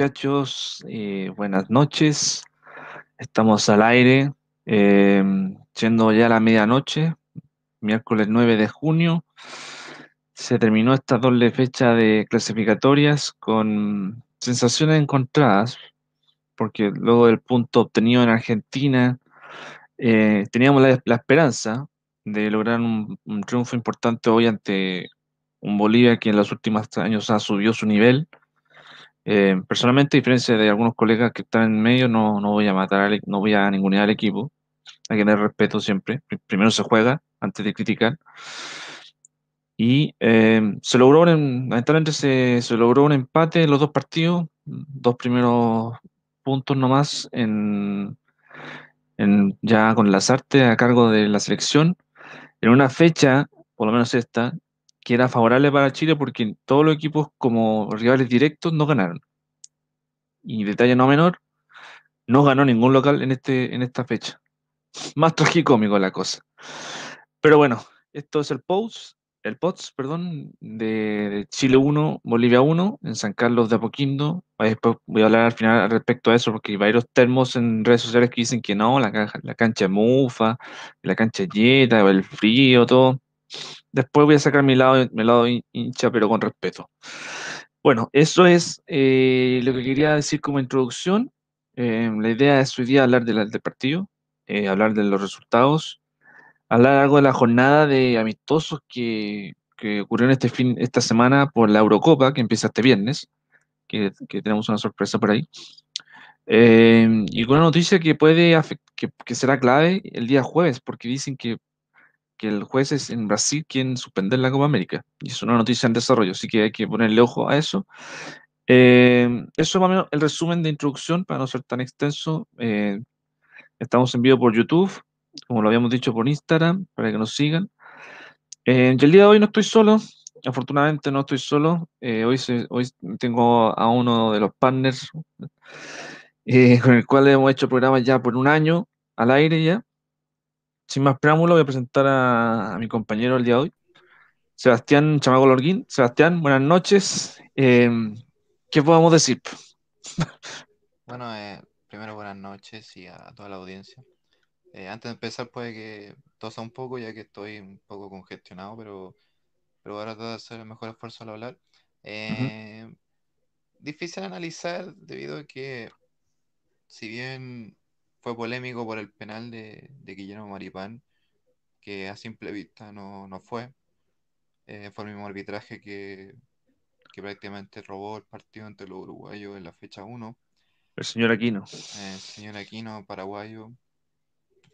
muchachos, eh, buenas noches. Estamos al aire, eh, siendo ya la medianoche, miércoles 9 de junio. Se terminó esta doble fecha de clasificatorias con sensaciones encontradas, porque luego del punto obtenido en Argentina, eh, teníamos la, la esperanza de lograr un, un triunfo importante hoy ante un Bolivia que en los últimos años ha subido su nivel eh, personalmente, a diferencia de algunos colegas que están en medio, no, no voy a matar, e- no voy a ningunear al equipo. Hay que tener respeto siempre. Pri- Primero se juega antes de criticar. Y eh, se logró, lamentablemente se, se logró un empate en los dos partidos, dos primeros puntos nomás, en, en, ya con Lazarte a cargo de la selección, en una fecha, por lo menos esta, que era favorable para Chile porque todos los equipos como rivales directos no ganaron. Y detalle no menor, no ganó ningún local en, este, en esta fecha. Más tragicómico la cosa. Pero bueno, esto es el post, el POTS, perdón, de, Chile 1, Bolivia 1, en San Carlos de Apoquindo. Después voy a hablar al final respecto a eso, porque hay varios termos en redes sociales que dicen que no, la, la cancha es mufa, la cancha es el frío, todo. Después voy a sacar mi lado, mi lado hin- hincha, pero con respeto. Bueno, eso es eh, lo que quería decir como introducción. Eh, la idea es hoy día hablar de la- del partido, eh, hablar de los resultados, hablar algo de la jornada de amistosos que, que ocurrió en este fin, esta semana por la Eurocopa, que empieza este viernes, que, que tenemos una sorpresa por ahí. Eh, y una noticia que puede que, que será clave el día jueves, porque dicen que, que el jueves es en Brasil quien suspender la Copa América. Y es una noticia en desarrollo, así que hay que ponerle ojo a eso. Eh, eso es más o menos el resumen de introducción para no ser tan extenso. Eh, estamos en vivo por YouTube, como lo habíamos dicho por Instagram, para que nos sigan. Eh, y el día de hoy no estoy solo, afortunadamente no estoy solo. Eh, hoy, se- hoy tengo a uno de los partners eh, con el cual hemos hecho programas ya por un año al aire ya. Sin más preámbulo, voy a presentar a, a mi compañero el día de hoy, Sebastián Chamago Lorguín. Sebastián, buenas noches. Eh, ¿qué podemos decir? Bueno, eh, primero buenas noches y a toda la audiencia. Eh, antes de empezar puede que tosa un poco ya que estoy un poco congestionado, pero, pero voy a tratar de hacer el mejor esfuerzo al hablar. Eh, difícil analizar debido a que si bien fue polémico por el penal de, de Guillermo Maripán, que a simple vista no, no fue, eh, fue el mismo arbitraje que, que prácticamente robó el partido entre los uruguayos en la fecha 1. El señor Aquino. Eh, señor Aquino, paraguayo,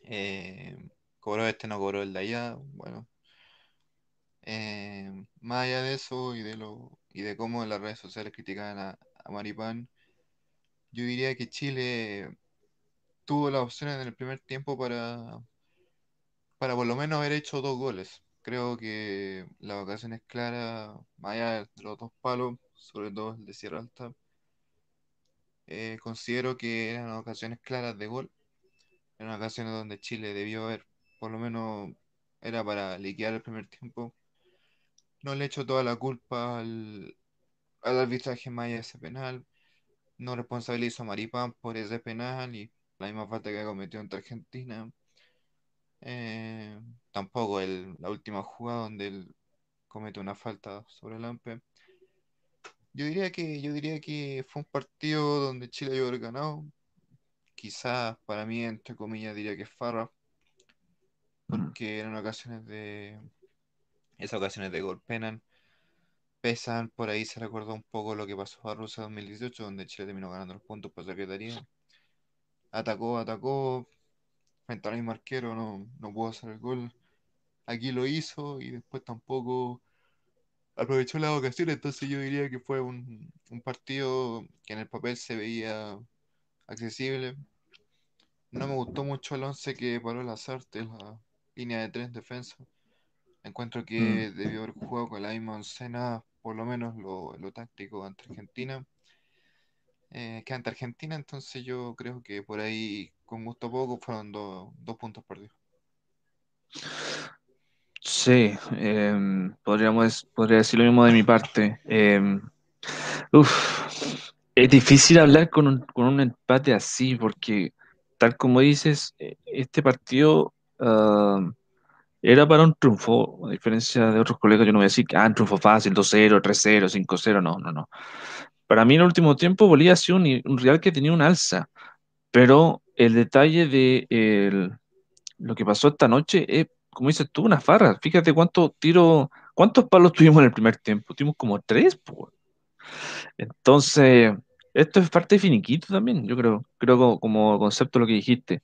eh, cobró este, no cobró el de allá. Bueno, más allá de eso y de lo y de cómo las redes sociales criticaban a, a Maripán, yo diría que Chile tuvo las opciones en el primer tiempo para, para por lo menos haber hecho dos goles. Creo que la ocasión es clara, allá de los dos palos, sobre todo el de Sierra Alta. eh, considero que eran ocasiones claras de gol. Eran ocasiones donde Chile debió haber, por lo menos era para liquidar el primer tiempo. No le echo toda la culpa al, al arbitraje de ese penal. no responsabilizo a Maripán por ese penal y la misma falta que ha cometido ante Argentina. Eh, tampoco el, la última jugada donde él comete una falta sobre el AMPE. Yo diría que, yo diría que fue un partido donde Chile debió haber ganado. Quizás para mí, entre comillas, diría que es Farra, Mm, porque eran ocasiones de. Esas ocasiones de gol penan, pesan. Por ahí se recordó un poco lo que pasó a Rusia 2018, donde Chile terminó ganando los puntos por secretaría. Atacó, atacó, frente al mismo arquero, no, no pudo hacer el gol. Aquí lo hizo y después tampoco aprovechó la ocasión, entonces yo diría que fue un, un partido que en el papel se veía accesible. No me gustó mucho el once que paró Lazarte, la línea de tres defensa. Encuentro mm. que debió haber jugado con la misma oncena, por lo menos lo, lo táctico ante Argentina, eh, que ante Argentina, entonces yo creo que por ahí, con gusto poco, fueron do- dos puntos perdidos. Sí, em, podríamos, podría decir lo mismo de mi parte. Uf, es difícil hablar con un, con un empate así, porque tal como dices, eh, este partido ah, era para un triunfo, a diferencia de otros colegas, yo no voy a decir que ah, un triunfo fácil, 2-0, 3-0, 5-0, no, no, no. Para mí en el último tiempo Bolivia ha sido un, un Real que tenía un alza, pero el detalle de el- lo que pasó esta noche es, como dices tú, una farra. Fíjate cuántos tiros, cuántos palos tuvimos en el primer tiempo. Tuvimos como tres. Entonces, esto es parte de finiquito también, yo creo, creo co- como concepto lo que dijiste.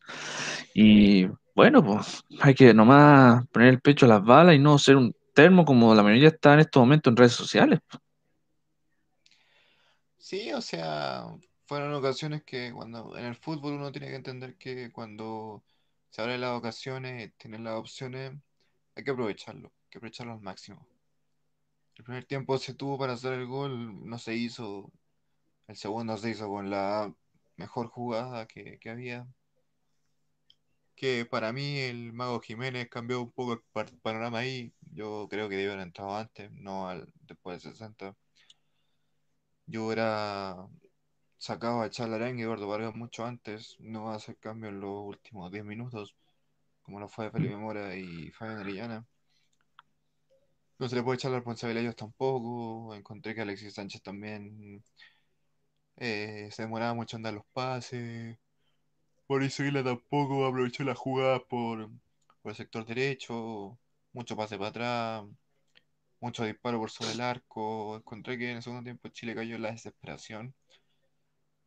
Y bueno, pues hay que nomás poner el pecho a las balas y no ser un termo como la mayoría está en estos momentos en redes sociales. Sí, o sea, fueron ocasiones que cuando en el fútbol uno tiene que entender que cuando se abren las ocasiones, tienen las opciones, hay que aprovecharlo, hay que aprovecharlo al máximo. El primer tiempo se tuvo para hacer el gol, no se hizo. El segundo se hizo con la mejor jugada que, que había. Que para mí el Mago Jiménez cambió un poco el panorama ahí. Yo creo que debió haber entrado antes, no al, después de 60. Yo hubiera sacado a Chalarán y Eduardo Vargas mucho antes. No va a hacer cambio en los últimos 10 minutos, como lo fue Felipe Mora y Fabián Orellana. No se le puede echar la responsabilidad a ellos tampoco. Encontré que Alexis Sánchez también eh, se demoraba mucho en dar los pases. Mauricio Isla tampoco aprovechó la jugada por, por el sector derecho. Mucho pase para atrás. Mucho disparo por sobre el arco. Encontré que en el segundo tiempo Chile cayó en la desesperación.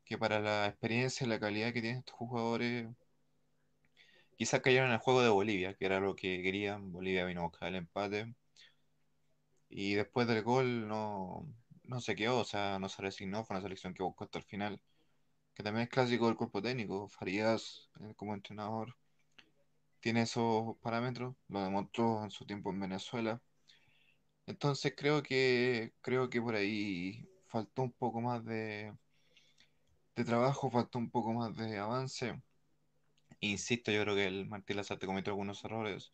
Que para la experiencia y la calidad que tienen estos jugadores, quizás cayeron en el juego de Bolivia, que era lo que querían. Bolivia vino a buscar el empate. Y después del gol no, no se quedó, o sea, no se resignó. Fue una selección que buscó hasta el final. Que también es clásico del cuerpo técnico. Farías, eh, como entrenador, tiene esos parámetros. Lo demostró en su tiempo en Venezuela. Entonces creo que creo que por ahí faltó un poco más de, de trabajo, faltó un poco más de avance. Insisto, yo creo que el Martín Lazarte cometió algunos errores,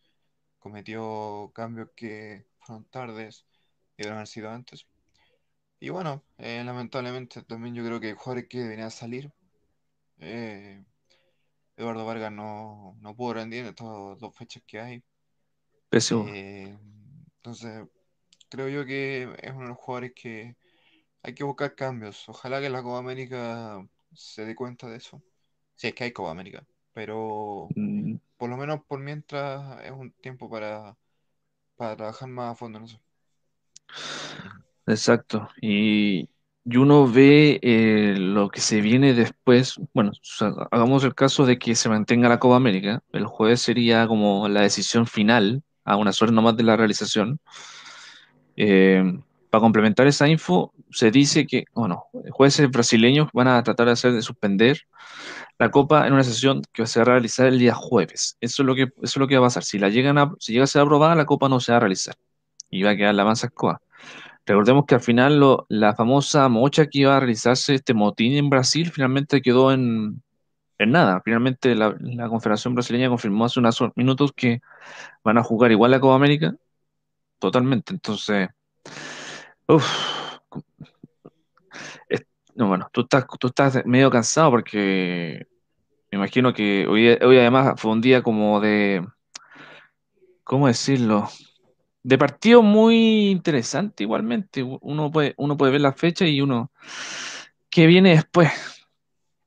cometió cambios que fueron tardes y debieron haber sido antes. Y bueno, eh, lamentablemente también yo creo que jugadores que deberían salir. Eh, Eduardo Vargas no, no pudo rendir en estas dos fechas que hay. Pésimo. Eh, entonces, creo yo que es uno de los jugadores que Hay que buscar cambios. Ojalá que la Copa América se dé cuenta de eso. Si es que hay Copa América. Pero Mm, por lo menos por mientras es un tiempo para, para trabajar más a fondo en eso. Exacto. Y, y uno ve eh, lo que se viene después. Bueno, o sea, hagamos el caso de que se mantenga la Copa América. El jueves sería como la decisión final, a unas horas nomás de la realización. Eh, para complementar esa info, se dice que, bueno, jueces brasileños van a tratar de hacer de suspender la Copa en una sesión que se va a realizar el día jueves. Eso es lo que, eso es lo que va a pasar. Si la llegan a, si llega a ser aprobada, la Copa no se va a realizar y va a quedar la mansa escoba. Recordemos que al final lo- la famosa mocha que iba a realizarse este motín en Brasil finalmente quedó en, en nada. Finalmente la, la Confederación Brasileña confirmó hace unos minutos que van a jugar igual la Copa América, totalmente. Entonces, uf, No, bueno, tú estás, tú estás medio cansado porque me imagino que hoy, hoy además fue un día como de, ¿cómo decirlo? De partido muy interesante igualmente. Uno puede, uno puede ver la fecha y uno, ¿qué viene después?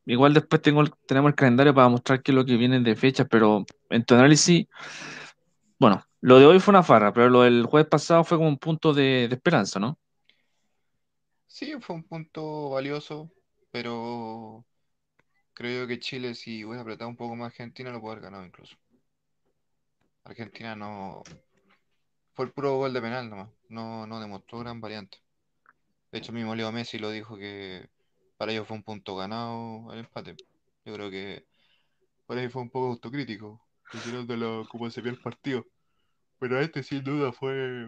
Igual después tengo, tenemos el calendario para mostrar qué es lo que viene de fecha, pero en tu análisis, bueno, lo de hoy fue una farra, pero lo del jueves pasado fue como un punto de, esperanza, ¿no? Sí, fue un punto valioso, pero creo yo que Chile, si hubiera apretado un poco más Argentina, lo puede haber ganado incluso. Argentina no. Fue el puro gol de penal nomás. No, no demostró gran variante. De hecho, mismo Leo Messi lo dijo que para ellos fue un punto ganado el empate. Yo creo que por ahí fue un poco autocrítico, considerando cómo se vio el partido. Pero este sin duda fue,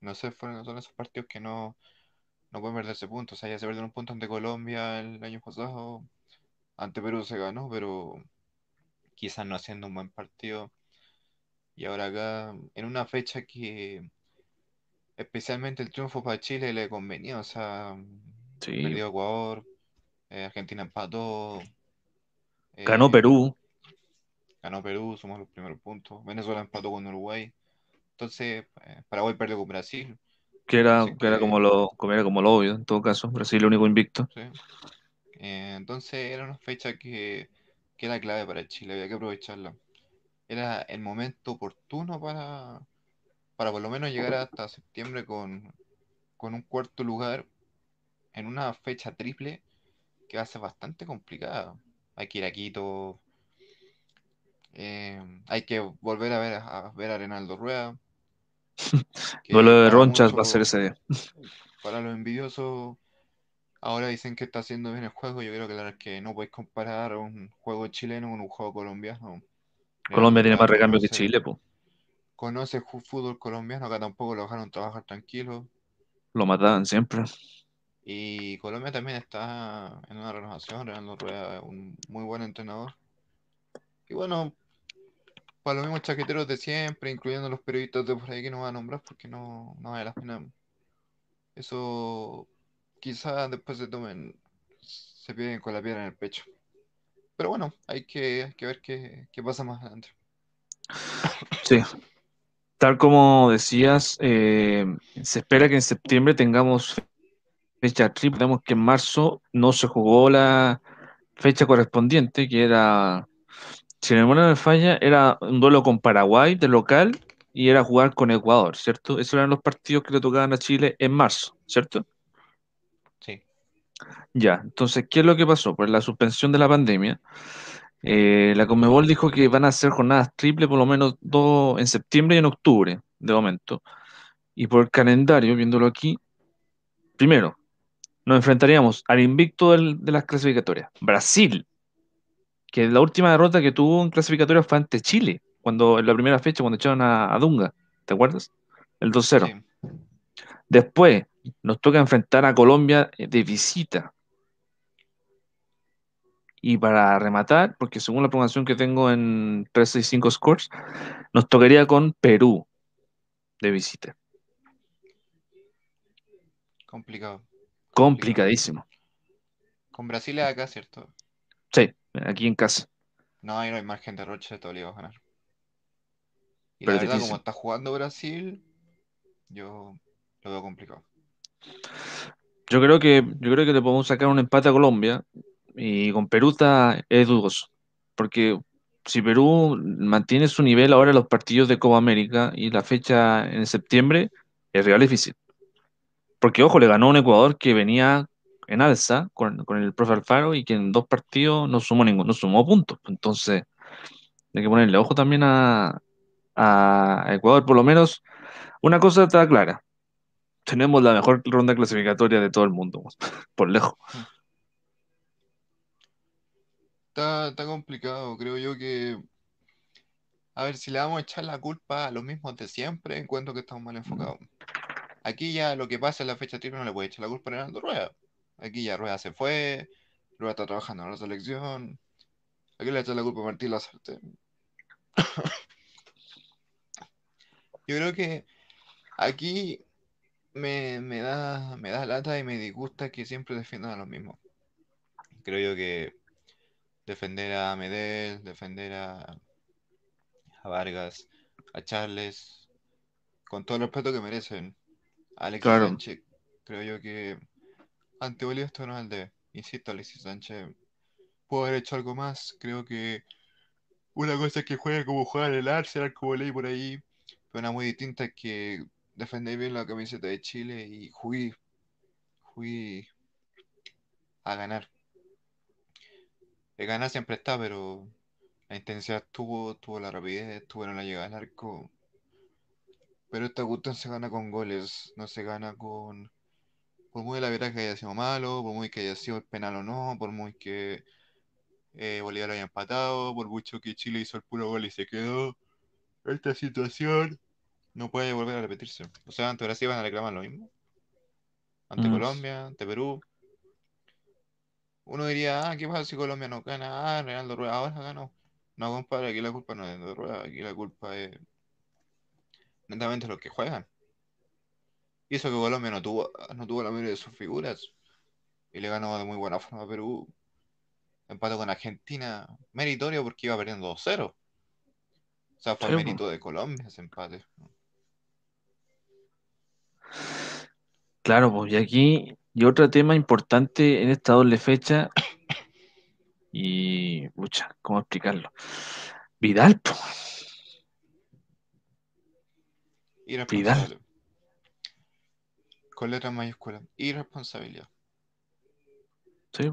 no sé, fueron son esos partidos que no, no pueden perderse puntos. O sea, ya se perdieron un punto ante Colombia el año pasado, ante Perú se ganó, pero quizás no haciendo un buen partido. Y ahora acá, en una fecha que especialmente el triunfo para Chile le convenía, o sea, Sí, perdió Ecuador, eh, Argentina empató, ganó eh, Perú, ganó Perú, sumó los primeros puntos, Venezuela empató con Uruguay, entonces eh, Paraguay perdió con Brasil, que era, entonces que era como que, lo, como era como lo obvio, en todo caso, Brasil el único invicto. sí, eh, entonces era una fecha que, que era clave para Chile, había que aprovecharla. Era el momento oportuno para, para por lo menos llegar hasta septiembre con, con un cuarto lugar en una fecha triple que va a ser bastante complicada. Hay que ir a Quito, eh, hay que volver a ver a, ver a Reinaldo Rueda, Duelo de ronchas va a ser ese día. para los envidiosos, ahora dicen que está haciendo bien el juego. Yo creo que la verdad es que no podéis comparar un juego chileno con un juego colombiano. Reinaldo Colombia tiene más Rueda recambio que Chile, pues. conoce fútbol colombiano, acá tampoco lo dejaron trabajar tranquilo. Lo mataban siempre. Y Colombia también está en una renovación, Reinaldo Rueda es un muy buen entrenador. Y bueno, para los mismos chaqueteros de siempre, incluyendo los periodistas de por ahí que no va a nombrar porque no, no vale la pena. Eso quizás después se tomen, se peguen con la piedra en el pecho. Pero bueno, hay que, ver qué, pasa más adelante. Sí, tal como decías, eh, se espera que en septiembre tengamos fecha triple. Vemos que en marzo no se jugó la fecha correspondiente, que era, si la memoria no me falla, era un duelo con Paraguay de local y era jugar con Ecuador, ¿cierto? Esos eran los partidos que le tocaban a Chile en marzo, ¿cierto? Sí, Ya, entonces, ¿qué es lo que pasó? Por la suspensión de la pandemia, eh, la Conmebol dijo que van a hacer jornadas triple por lo menos dos en septiembre y en octubre, de momento. Y por el calendario, viéndolo aquí, primero, nos enfrentaríamos al invicto del- de las clasificatorias, Brasil, que la última derrota que tuvo en clasificatorias fue ante Chile, cuando en la primera fecha, cuando echaron a, a Dunga, ¿te acuerdas? El 2-0. sí, Después, nos toca enfrentar a Colombia eh, de visita. Y para rematar, porque según la programación que tengo en 365 Scores, nos tocaría con Perú de visita. complicado. Complicadísimo. Con Brasil acá, ¿cierto? Sí, aquí en casa, No hay, no hay margen de Roche, te obliga a ganar. Y la pero es verdad, como está jugando Brasil, yo lo veo complicado. Yo creo que, yo creo que le podemos sacar un empate a Colombia y con Perú está, es dudoso. Porque si Perú mantiene su nivel ahora en los partidos de Copa América y la fecha en septiembre, es real difícil. Porque, ojo, le ganó un Ecuador que venía en alza con, con el profe Alfaro y que en dos partidos no sumó ningún, no sumó puntos. Entonces, hay que ponerle ojo también a, a Ecuador. Por lo menos, una cosa está clara. Tenemos la mejor ronda clasificatoria de todo el mundo, por lejos. Está, está complicado, creo yo que A ver, si le vamos a echar la culpa a los mismos de siempre, encuentro que estamos mal enfocados. Aquí ya lo que pasa en la fecha triple no le puede echar la culpa a Reinaldo Rueda. Aquí ya Rueda se fue, Rueda está trabajando en la selección. Aquí le echan la culpa a Martín Lazarte. Yo creo que aquí me, me da, me da lata y me disgusta que siempre defiendan a los mismos. Creo yo que defender a Medel, defender a, a Vargas, a Charles, con todo el respeto que merecen, a Alexis Claro, creo yo que ante Bolívar esto no es el de, insisto, Alexis Sánchez pudo haber hecho algo más, creo que una cosa es que juegue como juega el Arsenal, como leí por ahí, pero una muy distinta es que defendéis bien la camiseta de Chile y jugué, jugué a ganar. El ganar siempre está, pero la intensidad tuvo, tuvo la rapidez, tuvo la llegada al arco. Pero esta cuestión se gana con goles, no se gana con... Por muy la verdad que haya sido malo, por muy que haya sido el penal o no, por muy que eh, Bolívar haya empatado, por mucho que Chile hizo el puro gol y se quedó. Esta situación no puede volver a repetirse. O sea, ante Brasil van a reclamar lo mismo. Ante mm, Colombia, ante Perú. Uno diría, ah, ¿qué pasa si Colombia no gana? Ah, Reinaldo Rueda ahora ganó. No, compadre, aquí la culpa no es de Rueda, aquí la culpa es netamente los que juegan. Y eso que Colombia no tuvo, no tuvo la mayoría de sus figuras y le ganó de muy buena forma a Perú. Empató con Argentina, meritorio porque iba perdiendo 2-0. O sea, fue po. mérito de Colombia ese empate. Claro, pues y aquí, y otro tema importante en esta doble fecha, y, pucha, ¿cómo explicarlo? Vidal, po, Vidal. Con letras mayúsculas. Irresponsabilidad. sí.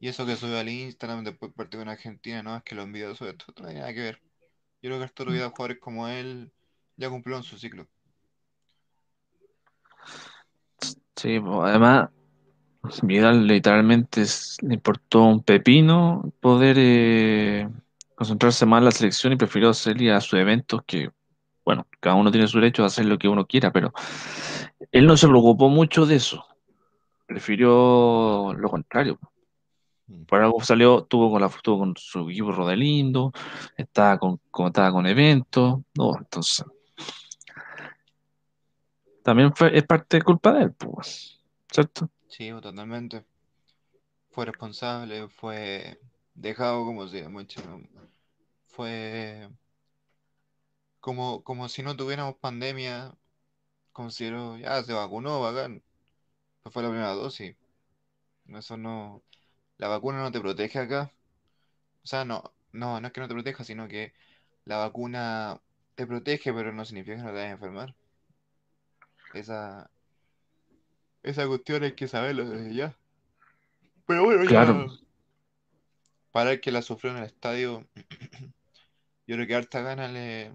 Y eso que subió al Instagram después del partido con Argentina, no, es que lo envidia sobre esto, no tiene nada que ver. Yo creo que Arturo Vidal, jugadores como él, ya cumplieron su ciclo. Sí. Además, Vidal literalmente es- le importó un pepino poder eh, concentrarse más en la selección y prefirió hacer a sus eventos que, bueno, cada uno tiene su derecho a hacer lo que uno quiera, pero él no se preocupó mucho de eso, prefirió lo contrario. Mm. Por algo salió, tuvo con la tuvo con su equipo Rodelindo, estaba con, como estaba con eventos, no, entonces también fue, es parte de culpa de él, pues, ¿cierto? Sí, totalmente. Fue responsable, fue dejado como si mucho. Fue como, como si no tuviéramos pandemia. Considero, ya se vacunó, bacán. Pues fue la primera dosis. Eso no. La vacuna no te protege acá. O sea, no, no, no es que no te proteja, sino que la vacuna te protege, pero no significa que no te vayas a enfermar. Esa, esa cuestión hay que saberlo desde ya. Pero bueno, Claro, ya. Para el que la sufrió en el estadio, yo creo que harta gana le,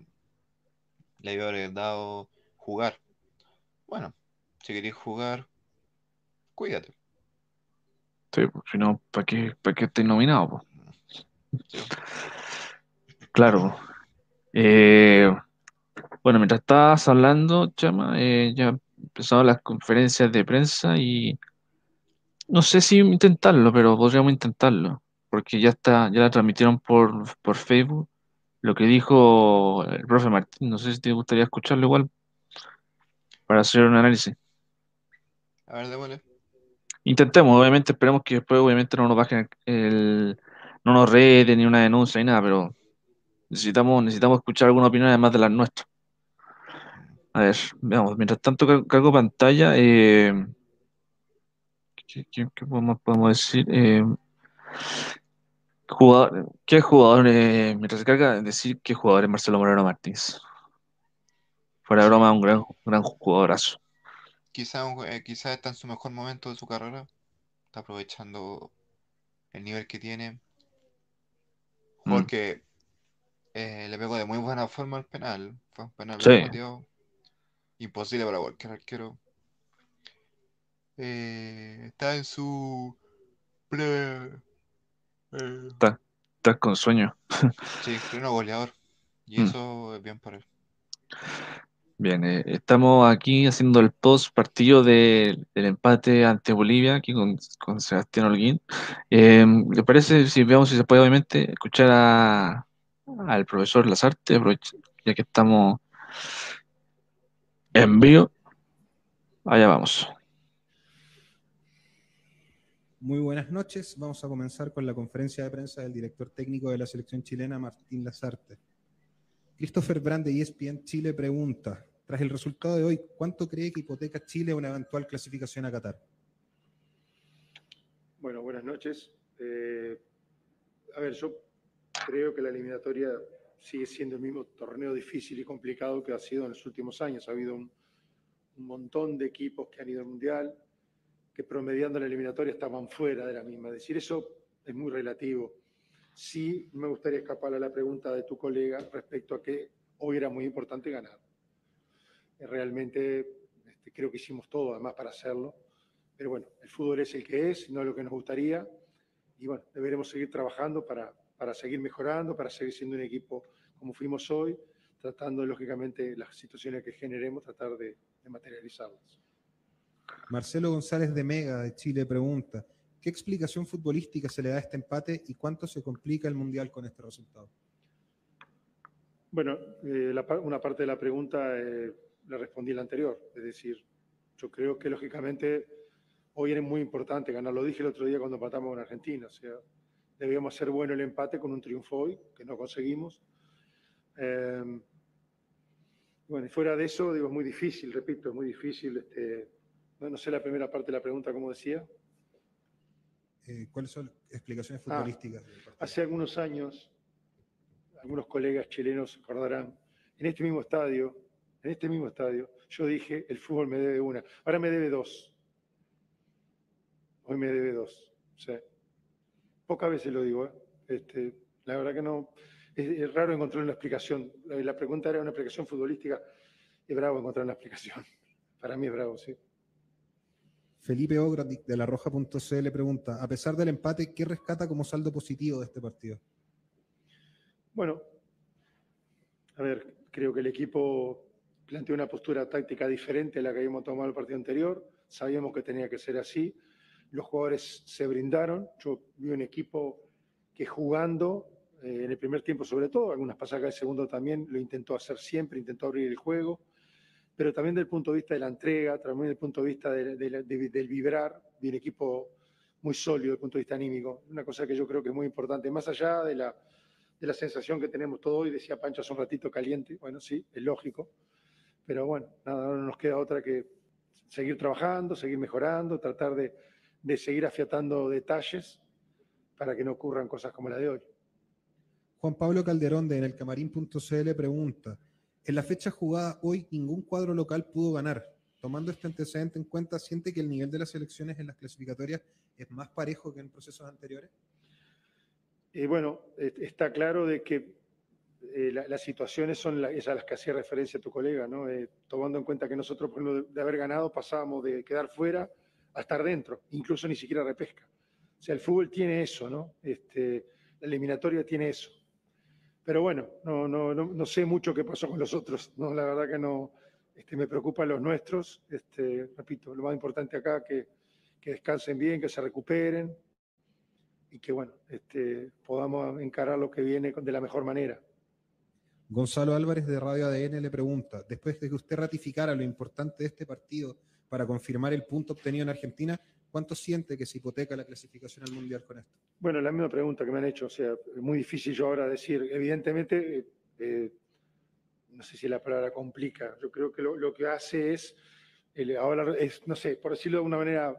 le iba a haber dado jugar. Bueno, si queréis jugar, cuídate. sí, pues, si no, ¿para qué, para qué estés nominado? Sí, Claro. Eh, bueno, mientras estabas hablando, Chama, eh, ya empezaron las conferencias de prensa y no sé si intentarlo, pero podríamos intentarlo, porque ya está, ya la transmitieron por, por Facebook. Lo que dijo el profe Martín, no sé si te gustaría escucharlo igual para hacer un análisis. a ver, démosle. Intentemos, obviamente, esperemos que después, obviamente, no nos bajen el, no nos reten ni una denuncia ni nada, pero necesitamos, necesitamos escuchar alguna opinión además de las nuestras. A ver, veamos, mientras tanto car- cargo pantalla, eh, ¿qué, qué- qué podemos, podemos decir? Eh, jugador, ¿qué jugador, eh, mientras se carga, decir qué jugador es Marcelo Moreno Martínez? Fuera de broma, un gran, gran jugadorazo. quizá, eh, quizá está en su mejor momento de su carrera. Está aprovechando el nivel que tiene. Mm, que eh, le pegó de muy buena forma al penal. Fue un penal sí. Imposible para cualquier arquero. Eh, está en su eh, está, está con sueño. sí, pleno goleador. Y Mm. eso es bien para él. Bien, eh, estamos aquí haciendo el post partido de- del empate ante Bolivia, aquí con, con Sebastián Holguín. Eh, ¿le parece si veamos si se puede, obviamente, escuchar a, al profesor Lazarte, ya que estamos en vivo? Allá vamos. Muy buenas noches. Vamos a comenzar con la conferencia de prensa del director técnico de la selección chilena, Martín Lazarte. Christopher Brand de ESPN Chile pregunta, tras el resultado de hoy, ¿cuánto cree que hipoteca Chile una eventual clasificación a Qatar? Bueno, buenas noches. Eh, a ver, yo creo que la eliminatoria sigue siendo el mismo torneo difícil y complicado que ha sido en los últimos años. Ha habido un, un montón de equipos que han ido al Mundial, que promediando la eliminatoria estaban fuera de la misma. Es decir, eso es muy relativo. Sí me gustaría escapar a la pregunta de tu colega respecto a que hoy era muy importante ganar. Eh, realmente este, creo que hicimos todo además para hacerlo, pero bueno, el fútbol es el que es, no lo que nos gustaría, y bueno, deberemos seguir trabajando para, para seguir mejorando, para seguir siendo un equipo como fuimos hoy, tratando lógicamente las situaciones que generemos, tratar de materializarlas. Marcelo González de Mega de Chile pregunta, ¿qué explicación futbolística se le da a este empate y cuánto se complica el Mundial con este resultado? Bueno, eh, una parte de la pregunta eh, la respondí la anterior, es decir, yo creo que lógicamente hoy era muy importante ganar, lo dije el otro día cuando empatamos con Argentina, o sea, debíamos hacer bueno el empate con un triunfo hoy, que no conseguimos. Eh, bueno, y fuera de eso, digo, es muy difícil, repito, es muy difícil este, no, no sé la primera parte de la pregunta, ¿cómo decía? Eh, ¿Cuáles son explicaciones ah, futbolísticas? Ah, hace algunos años, algunos colegas chilenos recordarán, en este mismo estadio, en este mismo estadio, yo dije, el fútbol me debe una, ahora me debe dos. Hoy me debe dos. Sea, pocas veces lo digo, ¿eh? este, la verdad que no, es, es, raro encontrar una explicación. La, la pregunta era una explicación futbolística, es bravo encontrar una explicación. Para mí es bravo, sí. Felipe Ogra de la Roja.cl pregunta, a pesar del empate, ¿qué rescata como saldo positivo de este partido? Bueno, a ver, creo que el equipo planteó una postura táctica diferente a la que habíamos tomado el partido anterior. Sabíamos que tenía que ser así. Los jugadores se brindaron. Yo vi un equipo que jugando eh, en el primer tiempo sobre todo, algunas pasadas del segundo también, lo intentó hacer siempre, intentó abrir el juego pero también desde el punto de vista de la entrega, también desde el punto de vista de, de, de, del vibrar, de un equipo muy sólido desde el punto de vista anímico. Una cosa que yo creo que es muy importante, más allá de la, de la sensación que tenemos todo hoy, decía Pancho hace un ratito caliente, bueno, sí, es lógico, pero bueno, nada, no nos queda otra que seguir trabajando, seguir mejorando, tratar de, de seguir afiatando detalles para que no ocurran cosas como la de hoy. Juan Pablo Calderón de en el camarín.cl pregunta, en la fecha jugada hoy, ningún cuadro local pudo ganar. Tomando este antecedente en cuenta, ¿siente que el nivel de las elecciones en las clasificatorias es más parejo que en procesos anteriores? Eh, bueno, está claro de que eh, la, las situaciones son esas a las que hacía referencia tu colega, ¿no? Eh, tomando en cuenta que nosotros, por ejemplo, de, de, haber ganado, pasábamos de quedar fuera a estar dentro, incluso ni siquiera repesca. O sea, el fútbol tiene eso, ¿no? Este, la eliminatoria tiene eso. Pero bueno, no, no, no, sé mucho qué pasó con los otros. No, la verdad que no este, me preocupan los nuestros. Este, repito, lo más importante acá que, que descansen bien, que se recuperen y que bueno, este, podamos encarar lo que viene de la mejor manera. Gonzalo Álvarez de Radio ADN le pregunta, después de que usted ratificara lo importante de este partido para confirmar el punto obtenido en Argentina, ¿Cuánto siente que se hipoteca la clasificación al Mundial con esto? Bueno, la misma pregunta que me han hecho, o sea, es muy difícil yo ahora decir, evidentemente, eh, no sé si la palabra complica, yo creo que lo, que hace es, el, no sé, por decirlo de una manera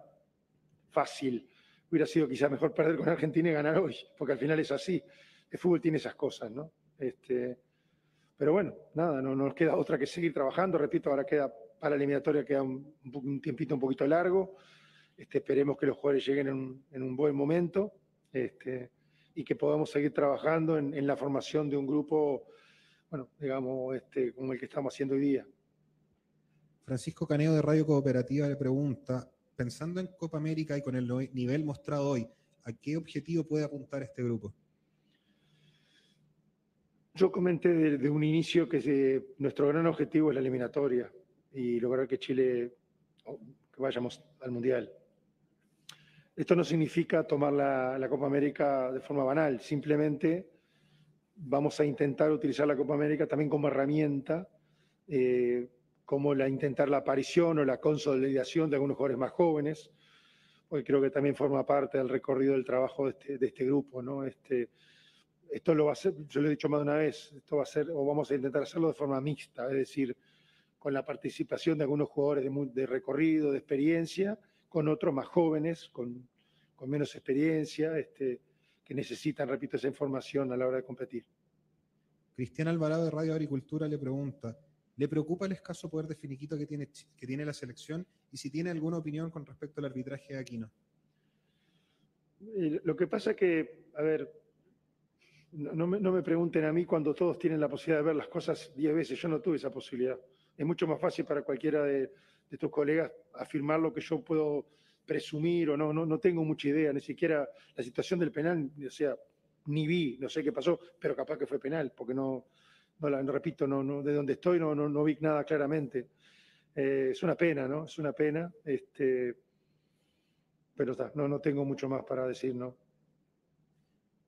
fácil, hubiera sido quizá mejor perder con Argentina y ganar hoy, porque al final es así, el fútbol tiene esas cosas, ¿no? Este, pero bueno, nada, no, no nos queda otra que seguir trabajando, repito, ahora queda para la eliminatoria queda un, un tiempito un poquito largo, este, esperemos que los jugadores lleguen en un, en un buen momento este, y que podamos seguir trabajando en, en, la formación de un grupo, bueno, digamos, este, como el que estamos haciendo hoy día. Francisco Caneo de Radio Cooperativa le pregunta, pensando en Copa América y con el nivel mostrado hoy, ¿a qué objetivo puede apuntar este grupo? Yo comenté desde de un inicio que se, nuestro gran objetivo es la eliminatoria y lograr que Chile, que vayamos al Mundial. Esto no significa tomar la, Copa América de forma banal, simplemente vamos a intentar utilizar la Copa América también como herramienta, eh, como la intentar la aparición o la consolidación de algunos jugadores más jóvenes, porque creo que también forma parte del recorrido del trabajo de este, este grupo, ¿no? Este, esto lo va a hacer, yo lo he dicho más de una vez, esto va a ser, o vamos a intentar hacerlo de forma mixta, es decir, con la participación de algunos jugadores de recorrido, de experiencia, con otros más jóvenes, con, con menos experiencia, este, que necesitan, repito, esa información a la hora de competir. Cristian Alvarado de Radio Agricultura le pregunta, ¿le preocupa el escaso poder de finiquito que tiene, que tiene la selección y si tiene alguna opinión con respecto al arbitraje de Aquino? Lo que pasa es que, a ver, no me, no me, pregunten a mí cuando todos tienen la posibilidad de ver las cosas diez veces. Yo no tuve esa posibilidad. Es mucho más fácil para cualquiera de, de tus colegas afirmar lo que yo puedo presumir o no, no, no tengo mucha idea, ni siquiera la situación del penal, o sea, ni vi, no sé qué pasó, pero capaz que fue penal, porque no, no, la, no repito, no, no, de donde estoy no, no, no vi nada claramente. Eh, es una pena, ¿no? Es una pena, este, pero está, no, no tengo mucho más para decir, ¿no?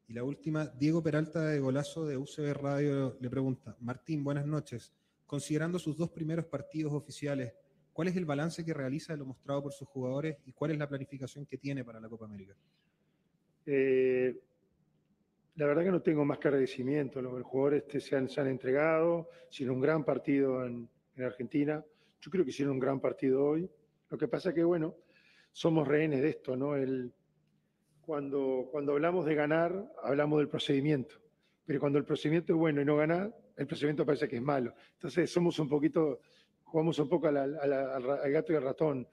Y la última, Diego Peralta de Golazo de UCB Radio le pregunta, Martín, buenas noches. Considerando sus dos primeros partidos oficiales, ¿cuál es el balance que realiza de lo mostrado por sus jugadores y cuál es la planificación que tiene para la Copa América? Eh, la verdad que no tengo más que agradecimiento. Los jugadores este se, han, entregado, hicieron un gran partido en, en, Argentina. Yo creo que hicieron un gran partido hoy. Lo que pasa que, bueno, somos rehenes de esto, ¿no? Cuando hablamos de ganar, hablamos del procedimiento. Pero cuando el procedimiento es bueno y no ganar, el procedimiento parece que es malo. Entonces somos un poquito, jugamos un poco a la, a la, al gato y al ratón.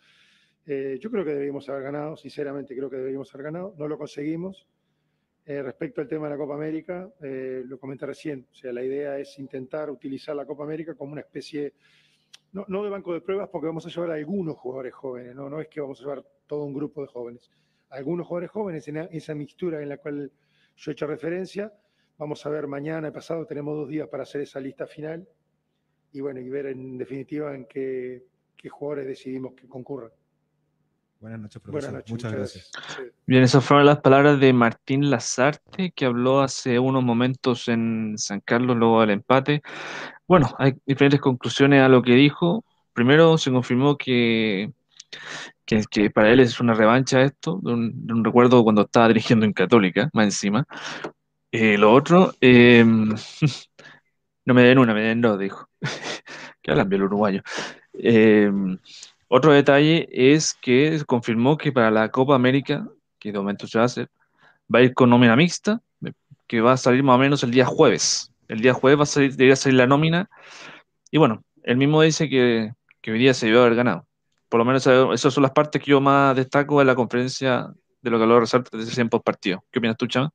Eh, yo creo que deberíamos haber ganado, sinceramente creo que deberíamos haber ganado. No lo conseguimos. Eh, respecto al tema de la Copa América, eh, lo comenté recién. O sea, la idea es intentar utilizar la Copa América como una especie, no, no de banco de pruebas, porque vamos a llevar a algunos jugadores jóvenes, ¿no? no es que vamos a llevar todo un grupo de jóvenes algunos jugadores jóvenes en esa mixtura en la cual yo he hecho referencia. Vamos a ver mañana y pasado, tenemos dos días para hacer esa lista final y bueno, y ver en definitiva en qué, qué jugadores decidimos que concurran. Buenas noches, profesor. Buenas noches, muchas, muchas gracias. gracias. Bien, esas fueron las palabras de Martín Lazarte, que habló hace unos momentos en San Carlos, luego del empate. Bueno, hay diferentes conclusiones a lo que dijo. Primero, se confirmó que que, que, para él es una revancha esto, de un, de un, recuerdo cuando estaba dirigiendo en Católica, más encima. Eh, lo otro, eh, no me den una, me den dos, dijo. que hablan bien uruguayo. Eh, otro detalle es que confirmó que para la Copa América, que de momento se va a hacer, va a ir con nómina mixta, que va a salir más o menos el día jueves. El día jueves va a salir, debería salir la nómina. Y bueno, él mismo dice que, que hoy día se debió haber ganado por lo menos esas son las partes que yo más destaco de la conferencia de lo que lo resalta desde ese post partido. ¿Qué opinas tú, Chama?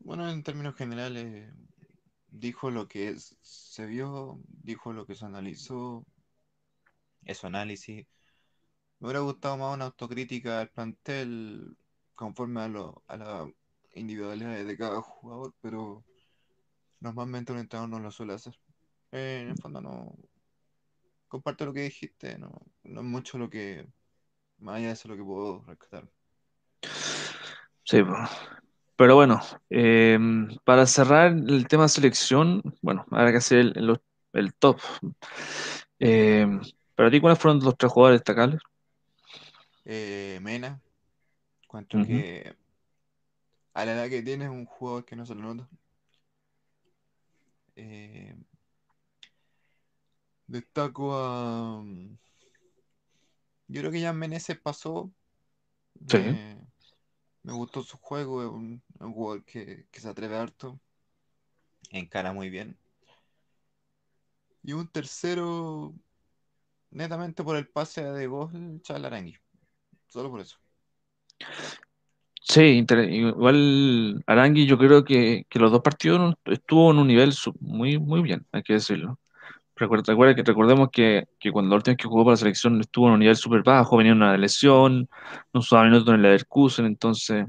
Bueno, en términos generales, dijo lo que es, se vio, dijo lo que se analizó, eso análisis. Me hubiera gustado más una autocrítica al plantel conforme a, lo, a las individualidades de cada jugador, pero normalmente un entrenador no lo suele hacer. Eh, en el fondo no, comparto lo que dijiste, no, no es mucho lo que, más allá de eso, lo que puedo rescatar. Sí, pero bueno, eh, para cerrar el tema selección, bueno, habrá que hacer el, el, el top. Eh, ¿Para ti cuáles fueron los tres jugadores destacables? Eh, Mena, cuanto uh -huh. que a la edad que tiene es un jugador que no se lo nota. Eh, Destaco a. mm, Yo creo que ya Meneses pasó. Sí. Me, gustó su juego, es un, un jugador que, que se atreve harto. Encara muy bien. Y un tercero, netamente por el pase de gol, Chalarangui. Solo por eso. Sí, igual Arangui yo creo que, que, los dos partidos estuvo en un nivel muy, muy bien, hay que decirlo. Recuerda, recuerda que recordemos que, que, cuando la última vez que jugó para la selección estuvo en un nivel súper bajo, venía una lesión, no usaba minutos en el Leverkusen, entonces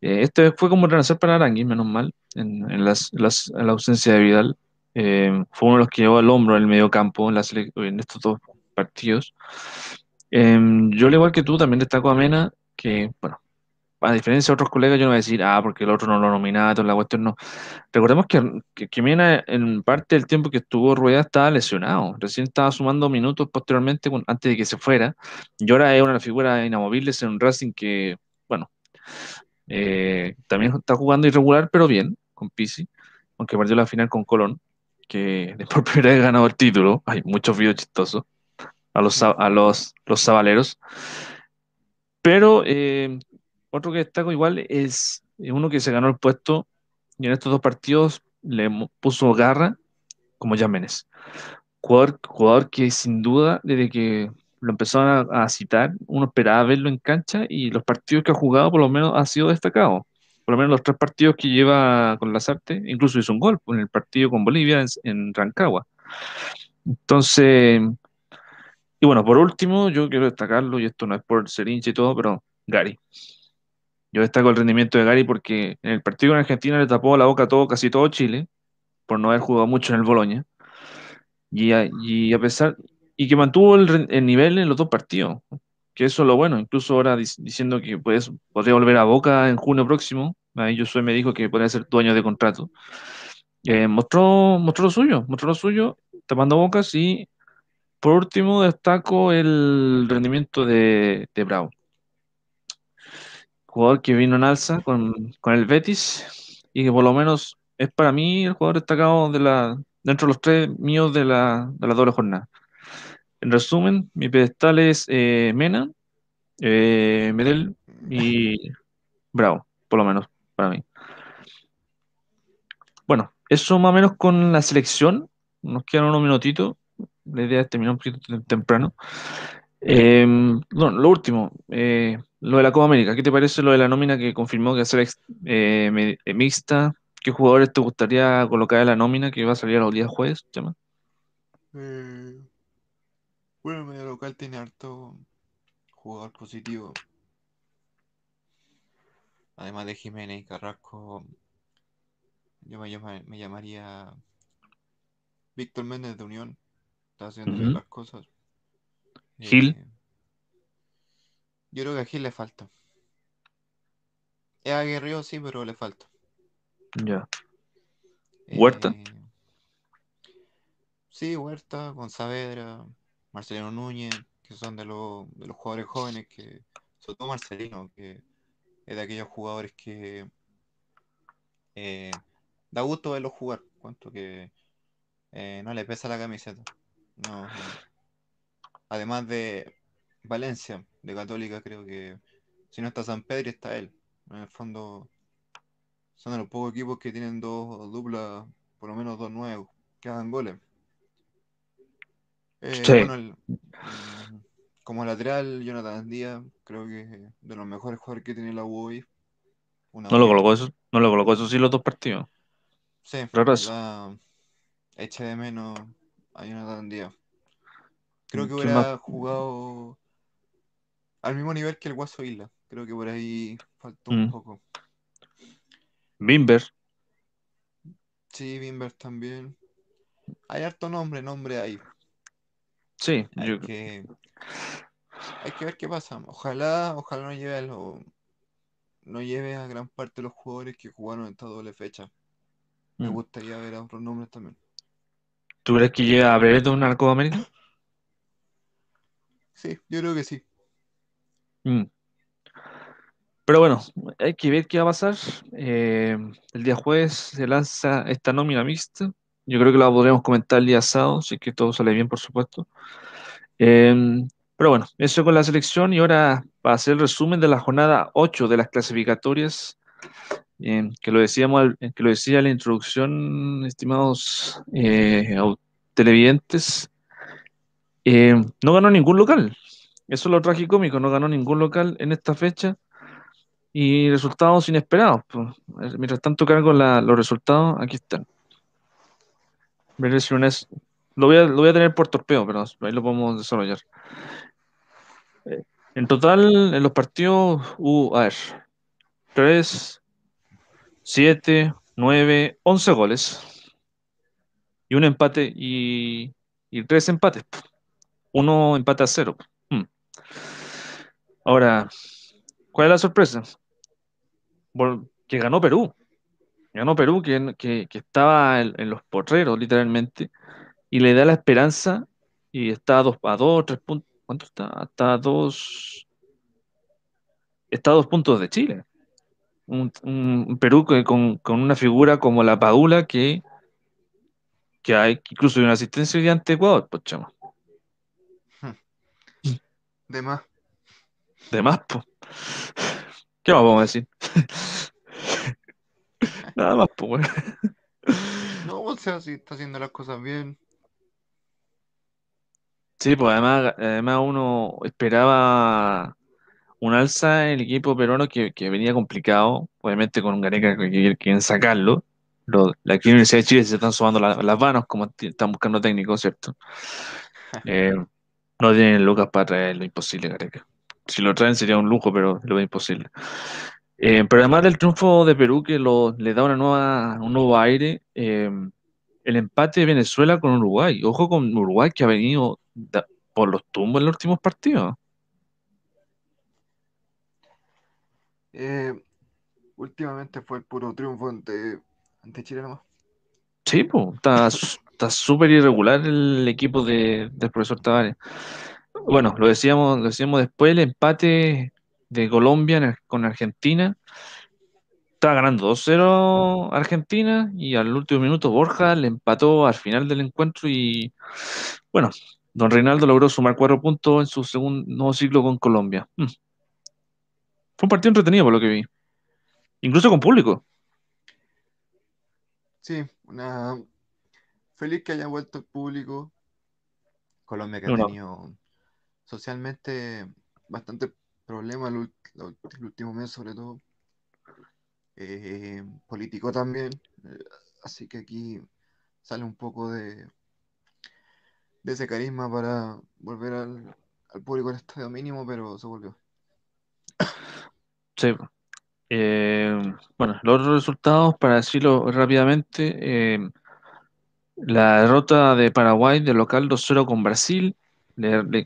eh, este fue como renacer para Arangui, menos mal, en, en, las, en, la ausencia de Vidal. Eh, fue uno de los que llevó al hombro en el medio campo en, la en estos dos partidos. Eh, yo, al igual que tú, también destaco a Mena, que, bueno, a diferencia de otros colegas, yo no voy a decir, ah, porque el otro no lo nominaba, toda la cuestión no. Recordemos que, que, que en parte del tiempo que estuvo Rueda, estaba lesionado. Recién estaba sumando minutos posteriormente, antes de que se fuera. Y ahora es una figura inamovible en un Racing que, bueno, eh, también está jugando irregular, pero bien, con Pizzi, aunque perdió la final con Colón, que de por primera vez ganó el título. Hay muchos videos chistosos a los, a los, los zabaleros. Pero eh, otro que destaco igual es uno que se ganó el puesto y en estos dos partidos le puso garra como Jiménez. Jugador, jugador que sin duda, desde que lo empezaron a, a citar, uno esperaba verlo en cancha y los partidos que ha jugado por lo menos ha sido destacado. Por lo menos los tres partidos que lleva con Lasarte, incluso hizo un gol en el partido con Bolivia en, en Rancagua. Entonces, y bueno, por último, yo quiero destacarlo, y esto no es por ser hincha y todo, pero Gary. Yo destaco el rendimiento de Gary porque en el partido en Argentina le tapó la boca a todo, casi todo Chile, por no haber jugado mucho en el Boloña. Y a, y a pesar, y que mantuvo el, el nivel en los dos partidos, que eso es lo bueno, incluso ahora dic- diciendo que pues, podría volver a Boca en junio próximo, ahí Josué me dijo que podría ser dueño de contrato. Eh, mostró, mostró lo suyo, mostró lo suyo, tapando bocas y por último destaco el rendimiento de, de Bravo, jugador que vino en alza con, con el Betis y que por lo menos es para mí el jugador destacado de la, dentro de los tres míos de la, de la doble jornada. En resumen, mi pedestal es eh, Mena, eh, Medel y Bravo, por lo menos para mí. Bueno, eso más o menos con la selección. Nos quedan unos minutitos. La idea es terminar un poquito tem- temprano. Eh, bueno, lo último, eh, lo de la Copa América. ¿Qué te parece lo de la nómina que confirmó que va a ser eh, eh, mixta? ¿Qué jugadores te gustaría colocar en la nómina que va a salir los días jueves? Eh, bueno, el medio local tiene harto jugador positivo. Además de Jiménez y Carrasco, yo me, llama- me llamaría Víctor Méndez de Unión. Está haciendo las cosas. Gil. Eh, yo creo que a Gil le falta. Es aguerrido, sí, pero le falta. Ya. Huerta. Eh, sí, Huerta, con Saavedra, Marcelino Núñez, que son de los, de los jugadores jóvenes que, sobre todo Marcelino, que es de aquellos jugadores que eh, da gusto verlos jugar, cuanto que eh, no le pesa la camiseta. No, no. Además de Valencia, de Católica, creo que si no está San Pedro, está él. En el fondo, son de los pocos equipos que tienen dos duplas, por lo menos dos nuevos, que hagan goles. Eh, Sí. bueno, el- mm, como lateral, Jonathan Díaz, creo que es de los mejores jugadores que tiene la U hoy. Una No lo colocó eso, no lo colocó eso sí los dos partidos. Sí, la de menos a Jonathan Díaz. Creo que ¿Quién hubiera más? jugado al mismo nivel que el Guaso Isla. Creo que por ahí faltó un Mm. poco. Bimber, Sí, Bimber también. Hay harto nombre, nombre ahí. sí, Hay yo- que, hay que ver qué pasa. Ojalá, ojalá no lleve a lo- no lleve a gran parte de los jugadores que jugaron esta doble fecha. Me Mm. gustaría ver a otros nombres también. ¿tú crees que llega a Brereton a la Copa América? Sí, yo creo que sí. Mm. Pero bueno, hay que ver qué va a pasar. Eh, el día jueves se lanza esta nómina mixta. Yo creo que la podremos comentar el día sábado, si es que todo sale bien, por supuesto. Eh, pero bueno, eso con la selección y ahora para hacer el resumen de la jornada 8 de las clasificatorias, eh, que lo decíamos, que lo decía en la introducción, estimados eh, televidentes, eh, no ganó ningún local. Eso es lo tragicómico, no ganó ningún local en esta fecha y resultados inesperados. pues. Mientras tanto cargo los resultados, aquí están. Es- Lo voy a, tener por torpeo, pero ahí lo podemos desarrollar. Eh, En total, en los partidos hubo, a ver, 3, 7, 9, 11 goles. Y un empate y tres empates. Uno empate a cero. Ahora, ¿cuál es la sorpresa? que ganó Perú. Ganó Perú, que, que, estaba en, los porreros, literalmente, y le da la esperanza, y está a dos, a dos, tres puntos. ¿Cuánto está? Está a dos. Está a dos puntos de Chile. Un, Perú con, con, una figura como la Padula que, que hay incluso una asistencia de ante Ecuador, pues chamo. De más. De más, pues. ¿Qué más vamos a decir? Nada más, pues, No, o sea, si está haciendo las cosas bien. Sí, pues además, además uno esperaba un alza en el equipo peruano que, venía complicado, obviamente con un Gareca que quieren sacarlo. la aquí Universidad de Chile se están sumando las manos como están buscando técnicos, ¿cierto? Eh, no tienen lucas para traer lo imposible, Gareca. Si lo traen sería un lujo, pero lo es imposible. Eh, pero además del triunfo de Perú que lo, le da una nueva, un nuevo aire, eh, el empate de Venezuela con Uruguay. Ojo con Uruguay que ha venido por los tumbos en los últimos partidos. Eh, últimamente fue el puro triunfo ante, ante Chile nomás. Sí, pues, está súper irregular el equipo de, del profesor Tavares. Bueno, lo decíamos, lo decíamos después, el empate de Colombia con Argentina. Estaba ganando 2-0 Argentina y al último minuto Borja le empató al final del encuentro y bueno, don Reinaldo logró sumar cuatro puntos en su segundo ciclo con Colombia. Mm. Fue un partido entretenido por lo que vi, incluso con público. Sí, una feliz que haya vuelto el público. Colombia que ha tenido socialmente bastante problema el, último mes, sobre todo. Eh, político también. Eh, así que aquí sale un poco de, de ese carisma para volver al, público en estadio mínimo, pero se volvió. Sí. Eh, bueno, los otros resultados, para decirlo rápidamente, la derrota de Paraguay de local 2-0 con Brasil,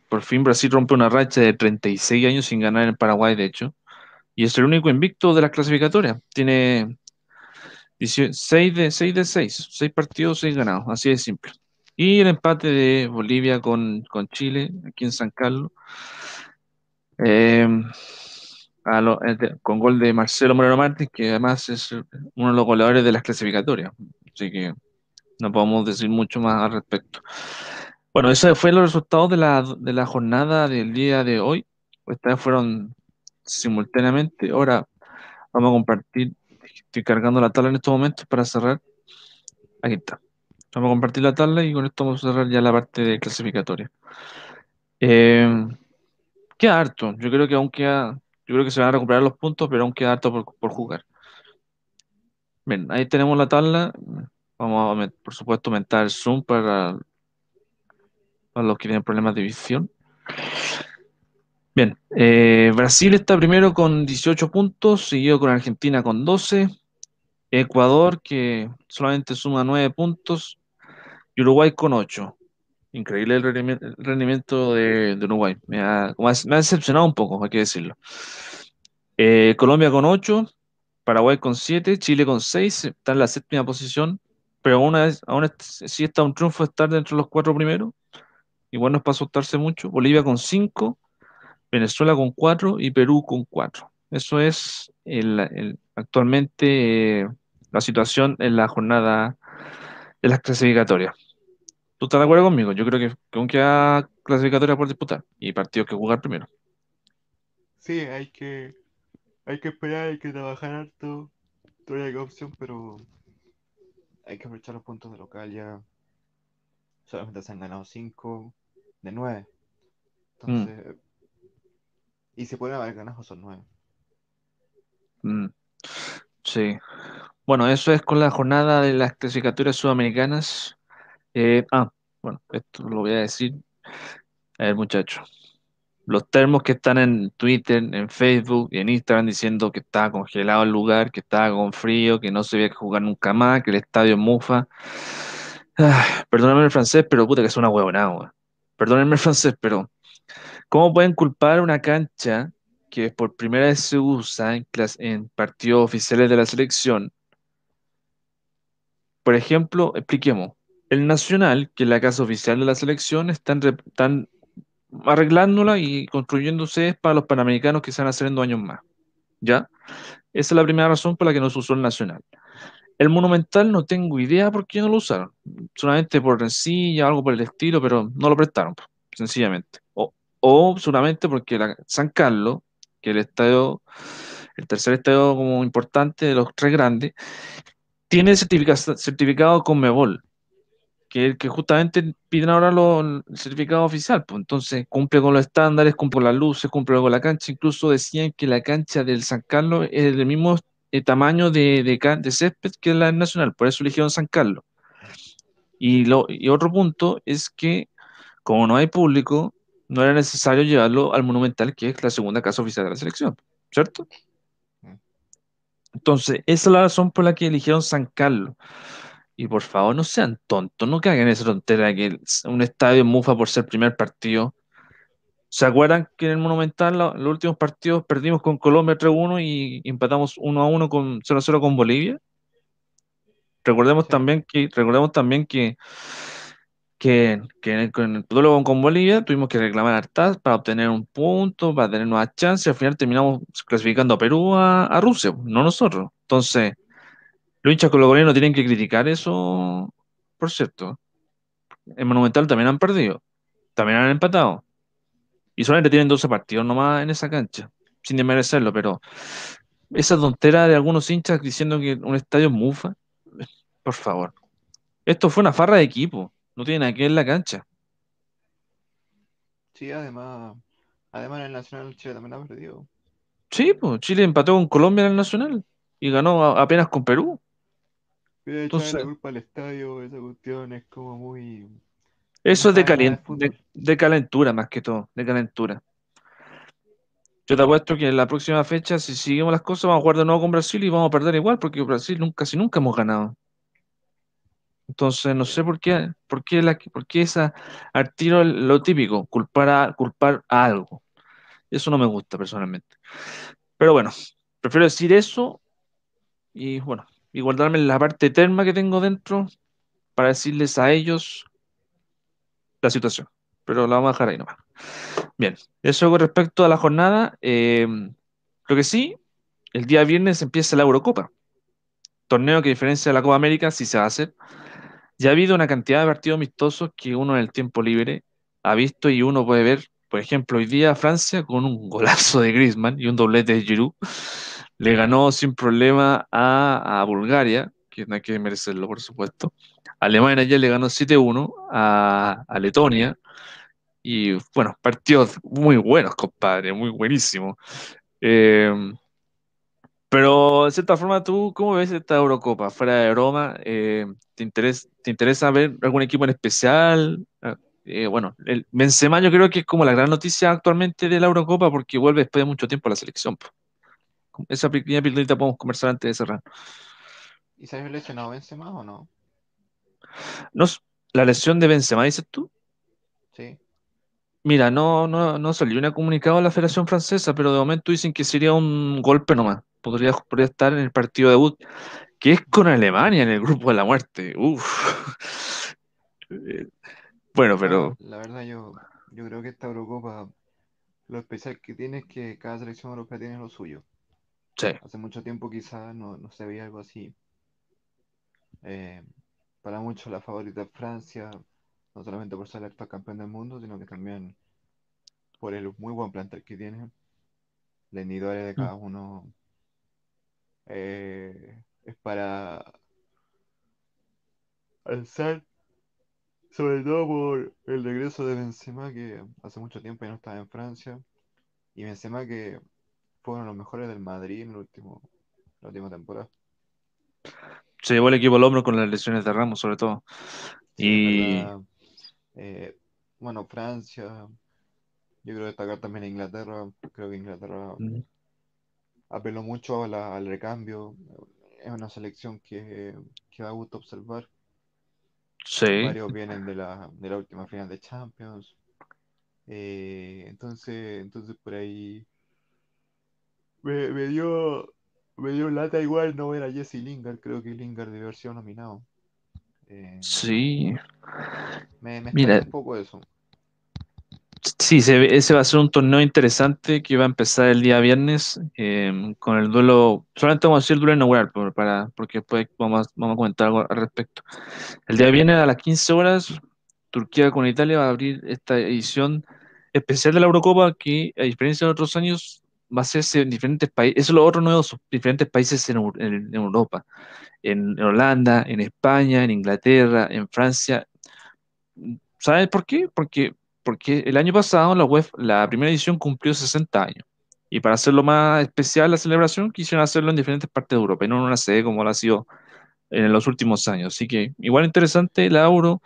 por fin Brasil rompe una racha de 36 años sin ganar en Paraguay, de hecho. Y es el único invicto de las clasificatorias. Tiene 6 de 6, de 6, 6 partidos, 6 ganados, así de simple. Y el empate de Bolivia con, Chile, aquí en San Carlos. Em, con gol de Marcelo Moreno Martins, que además es uno de los goleadores de las clasificatorias. Así que no podemos decir mucho más al respecto. Bueno, esos fueron los resultados de la, de la jornada del día de hoy. Estas fueron simultáneamente. Ahora vamos a compartir. Estoy cargando la tabla en estos momentos para cerrar. Aquí está. Vamos a compartir la tabla y con esto vamos a cerrar ya la parte de clasificatoria. Eh, queda harto. Yo creo que aún queda. Yo creo que se van a recuperar los puntos, pero aún queda harto por, por jugar. Bien, ahí tenemos la tabla. Vamos a, por supuesto, aumentar el zoom para los que tienen problemas de visión. Bien, eh, Brasil está primero con 18 puntos, seguido con Argentina con 12, Ecuador que solamente suma 9 puntos y Uruguay con 8. Increíble el rendimiento de, Uruguay. Me ha, decepcionado un poco, hay que decirlo. Eh, Colombia con 8, Paraguay con 7, Chile con 6, está en la séptima posición, pero aún, es, sí está un triunfo estar dentro de los cuatro primeros igual no es para asustarse mucho. Bolivia con 5, Venezuela con 4 y Perú con 4. Eso es actualmente eh, la situación en la jornada de las clasificatorias. ¿Tú estás de acuerdo conmigo? Yo creo que, aún queda por disputar y partidos que jugar primero. Sí, hay que, hay que esperar, hay que trabajar harto. Todavía hay opción, pero hay que aprovechar los puntos de local ya. Solamente se han ganado 5 de 9. Entonces, y se pueden haber ganado son 9. Mm. Sí. Bueno, eso es con la jornada de las clasificatorias sudamericanas. Eh, ah, bueno, esto lo voy a decir. A ver, muchachos. Los termos que están en Twitter, en Facebook y en Instagram diciendo que estaba congelado el lugar, que estaba con frío, que no se veía que jugar nunca más, que el estadio mufa. Ah, perdóname el francés, pero puta que es una huevonada, Perdónenme el francés, pero ¿cómo pueden culpar una cancha que por primera vez se usa en, partidos oficiales de la selección. Por ejemplo, expliquemos. El Nacional, que es la casa oficial de la selección, están, están arreglándola y construyéndose para los panamericanos que se van a hacer en dos años más. ¿Ya? Esa es la primera razón por la que no se usó el Nacional. El Monumental no tengo idea por qué no lo usaron. Solamente por rencilla, algo por el estilo, pero no lo prestaron, sencillamente. O, o solamente porque San Carlos, que el estadio, el tercer estadio como importante de los tres grandes, tiene certifica- certificado Conmebol, que que justamente piden ahora lo- el certificado oficial. Pues entonces cumple con los estándares, cumple con las luces, cumple con la cancha. Incluso decían que la cancha del San Carlos es del mismo eh, tamaño de, de, césped que la Nacional, por eso eligieron San Carlos. Y, lo, y otro punto es que, como no hay público, no era necesario llevarlo al Monumental, que es la segunda casa oficial de la selección, ¿cierto? Mm. Entonces, esa es la razón por la que eligieron San Carlos. Y por favor, no sean tontos, no caigan en esa tontera que un estadio mufa por ser primer partido. ¿Se acuerdan que en el Monumental lo- los últimos partidos perdimos con Colombia 3-1 y empatamos 1-1 con 0-0 con Bolivia? Recordemos Sí. también que, recordemos también que, que, que en el, con el con, Bolivia tuvimos que reclamar hartas para obtener un punto, para tener nuevas chances. Al final terminamos clasificando a Perú a, a Rusia, no nosotros. Entonces, los hinchas colombianos tienen que criticar eso, por cierto. En Monumental también han perdido, también han empatado. Y solamente tienen 12 partidos nomás en esa cancha, sin desmerecerlo, pero esa tontera de algunos hinchas diciendo que un estadio es mufa, por favor. Esto fue una farra de equipo, no tiene nada que ver la cancha. Sí, además, además en el Nacional Chile también ha perdido. Sí, pues Chile empató con Colombia en el Nacional y ganó apenas con Perú. Pero echarle la Entonces, culpa al estadio, esa cuestión es como muy... Eso es de, de de, calentura más que todo, de calentura. Yo te apuesto que en la próxima fecha, si seguimos las cosas, vamos a jugar de nuevo con Brasil y vamos a perder igual, porque Brasil nunca, casi nunca hemos ganado. Entonces, no sé por qué, por qué, la, por qué esa, al tiro lo típico, culpar a, culpar a algo. Eso no me gusta personalmente. Pero bueno, prefiero decir eso y bueno, y guardarme la parte terma que tengo dentro para decirles a ellos la situación. Pero la vamos a dejar ahí nomás. Bien, eso con respecto a la jornada. eh, lo que sí, el día viernes empieza la Eurocopa, torneo que a diferencia de la Copa América sí se va a hacer. Ya ha habido una cantidad de partidos amistosos que uno en el tiempo libre ha visto y uno puede ver, por ejemplo, hoy día Francia con un golazo de Griezmann y un doblete de Giroud le ganó sin problema a, Bulgaria, que no hay que merecerlo, por supuesto. Alemania ya le ganó 7-1 a, Letonia. Y bueno, partidos muy buenos, compadre, muy buenísimos. Eh, pero de cierta forma, ¿tú cómo ves esta Eurocopa? Fuera de broma, eh, ¿te interesa, te interesa ver algún equipo en especial? Ah, eh, bueno, el Benzema yo creo que es como la gran noticia actualmente de la Eurocopa porque vuelve después de mucho tiempo a la selección. Esa pequeña pildorita podemos conversar antes de cerrar. ¿Y salió lesionado Benzema o no? No, la lesión de Benzema, dices tú. Sí. Mira, no, no, no salió un comunicado de la Federación Francesa, pero de momento dicen que sería un golpe nomás. Podría, podría estar en el partido debut, que es con Alemania en el grupo de la muerte. Uf. Bueno, Bueno, pero la verdad yo, yo creo que esta Eurocopa, lo especial que tiene es que cada selección europea tiene lo suyo. Sí, Hace mucho tiempo quizás no, no se veía algo así. Eh, para muchos la favorita es Francia, no solamente por ser el actual campeón del mundo, sino que también por el muy buen plantel que tiene. Individuales de Mm. cada uno eh, es para alzar, sobre todo por el regreso de Benzema, que hace mucho tiempo ya no estaba en Francia, y Benzema que fue uno de los mejores del Madrid en el último, la última temporada. se llevó el equipo al hombro con las lesiones de Ramos, sobre todo. Sí, Y verdad. eh, bueno, Francia, yo quiero destacar también a Inglaterra, creo que Inglaterra mm, apeló mucho a la- al recambio, es una selección que, que da gusto observar. sí, Varios vienen de la, de la última final de Champions. Eh, entonces, entonces por ahí Me, me dio, me dio lata igual no ver a Jesse Lingard. Creo que Lingard debe haber sido nominado. Eh, Sí, me, me mira, un poco eso. sí, se ese va a ser un torneo interesante que va a empezar el día viernes eh, con el duelo, solamente vamos a decir el duelo inaugural por- para, porque después vamos, vamos a comentar algo al respecto. El día viernes a las 15 horas, Turquía con Italia va a abrir esta edición especial de la Eurocopa que, a diferencia de otros años, va a hacerse en diferentes países. Eso es lo otro nuevo, diferentes países en, en- en Europa, en, en Holanda, en España, en Inglaterra, en Francia. ¿Sabes por qué? Porque, porque el año pasado la UEFA, la primera edición cumplió 60 años. Y para hacerlo más especial la celebración, quisieron hacerlo en diferentes partes de Europa y no en una sede como lo ha sido en los últimos años. Así que igual interesante la Euro.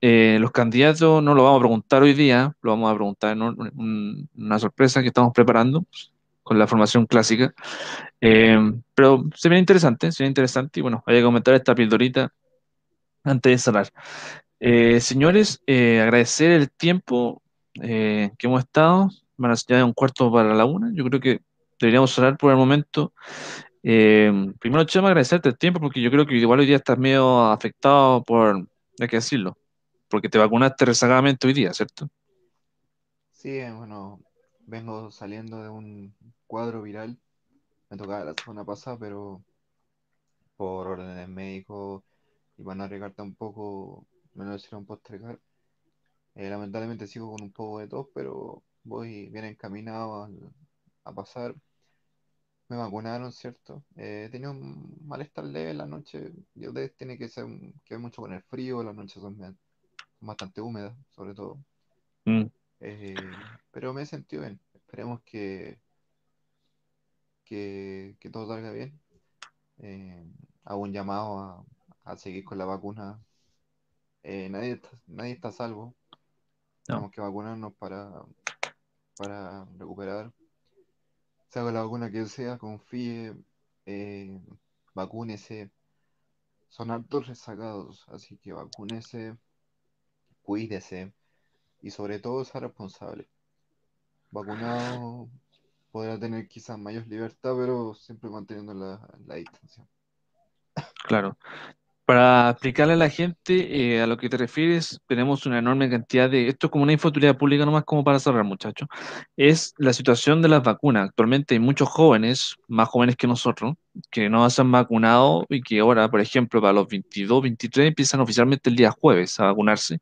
Eh, los candidatos no lo vamos a preguntar hoy día, lo vamos a preguntar en un- un- una sorpresa que estamos preparando con la formación clásica. Eh, pero se interesante, se viene interesante y bueno, hay que comentar esta pildorita antes de cerrar. Eh, señores, eh, agradecer el tiempo que hemos estado. Van a ya un cuarto para la una. Yo creo que deberíamos cerrar por el momento. Primero, Chema, agradecerte el tiempo porque yo creo que igual hoy día estás medio afectado por, hay que decirlo, porque te vacunaste rezagadamente hoy día, ¿cierto? Sí, eh, bueno, vengo saliendo de un cuadro viral. Me tocaba la semana pasada, pero por órdenes médicos y para no arriesgar tampoco, me lo hicieron postergar. Eh, lamentablemente sigo con un poco de tos, pero voy bien encaminado al- a pasar. Me vacunaron, ¿cierto? Eh, tenía un malestar leve en la noche. Y ustedes tiene que ser que ver mucho con el frío, las noches son bastante húmedas, sobre todo. Mm, Eh, pero me he sentido bien. Esperemos que, que, que todo salga bien. Eh, hago un llamado a, a seguir con la vacuna. Eh, nadie está, nadie está a salvo. no, Tenemos que vacunarnos para, para recuperar. Sea con la vacuna que sea, confíe, vacúnese. Son hartos rezagados, así que vacúnese, cuídese y sobre todo sea responsable. Vacunado podrá tener quizás mayor libertad, pero siempre manteniendo la, la distancia. claro. Para explicarle a la gente eh, a lo que te refieres, tenemos una enorme cantidad de... Esto es como una infoturía pública nomás como para cerrar, muchachos. Es la situación de las vacunas. Actualmente hay muchos jóvenes, más jóvenes que nosotros, que no se han vacunado y que ahora, por ejemplo, para los 22, 23 empiezan oficialmente el día jueves a vacunarse.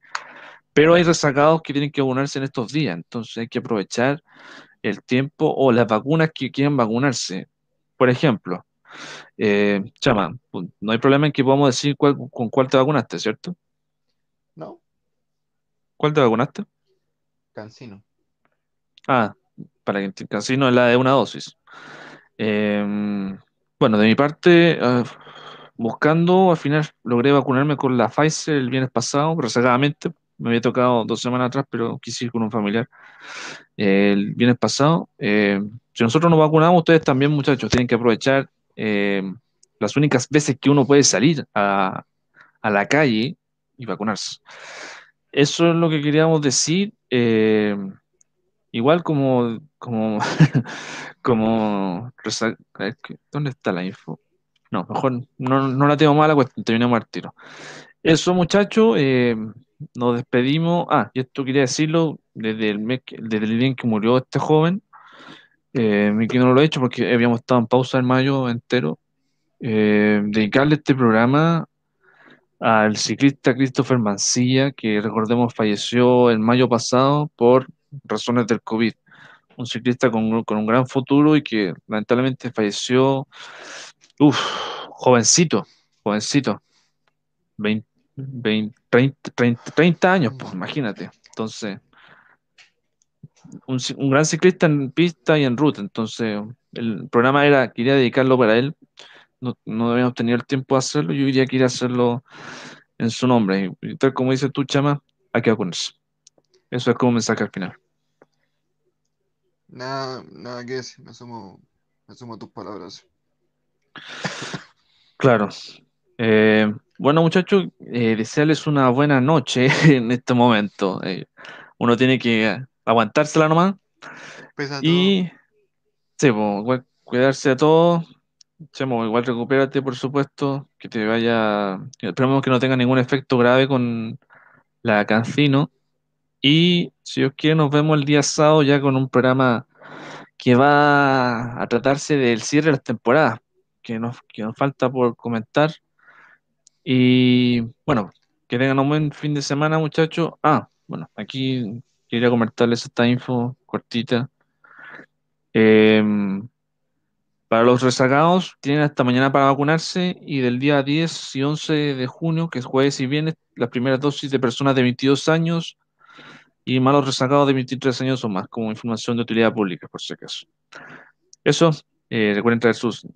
Pero hay rezagados que tienen que vacunarse en estos días. Entonces hay que aprovechar el tiempo o las vacunas que quieran vacunarse. Por ejemplo, eh, Chama, no hay problema en que podamos decir cuál- con cuál te vacunaste, ¿cierto? No, ¿Cuál te vacunaste? cansino. Ah, para que enti- casi no es la de una dosis. Eh, bueno, de mi parte, ah, buscando, al final logré vacunarme con la Pfizer el viernes pasado, rezagadamente. Me había tocado dos semanas atrás, pero quise ir con un familiar eh, el viernes pasado. Eh, si nosotros nos vacunamos, ustedes también, muchachos, tienen que aprovechar eh, las únicas veces que uno puede salir a, a la calle y vacunarse. Eso es lo que queríamos decir. igual como, como, como, resa- a ver, ¿qué- ¿dónde está la info? No, mejor no, no la tengo mala cuestión, terminamos al tiro. Eso, muchachos, nos despedimos. Ah, y esto quería decirlo desde el mes, desde el día en que murió este joven. Eh, que no lo he hecho porque habíamos estado en pausa en mayo entero. Eh, dedicarle este programa al ciclista Christopher Mancilla, que recordemos falleció el mayo pasado por razones del COVID. Un ciclista con, con un gran futuro y que lamentablemente falleció, uf, jovencito, jovencito, 20, 20, 30, 30, 30 años, pues imagínate. Entonces, un, gran ciclista en pista y en ruta. Entonces, el programa era, quería dedicarlo para él. No, no habíamos tenido el tiempo de hacerlo. Yo que quería hacerlo en su nombre. Y, tal como dices tú, Chama, hay que vacunarse. Eso es como mensaje al final. Nada, nada que decir, me sumo, me sumo a tus palabras. Claro. Eh, bueno, muchachos, eh, desearles una buena noche en este momento. Eh, uno tiene que aguantársela nomás. A todo, Y Sí, pues, igual cuidarse de todo. Chemo, igual recupérate, por supuesto, que te vaya. Esperemos que no tenga ningún efecto grave con la Cancino. Y si Dios quiere, nos vemos el día sábado ya con un programa que va a tratarse del cierre de las temporadas, que nos, que nos falta por comentar. Y bueno, que tengan un buen fin de semana, muchachos. Ah, bueno, aquí quería comentarles esta info cortita. Em, para los rezagados, tienen hasta mañana para vacunarse y del día 10 y 11 de junio, que es jueves y viernes, las primeras dosis de personas de 22 años y malos rezagados de 23 años o más, como información de utilidad pública, por si acaso. Eso, eh, recuerden traer sus...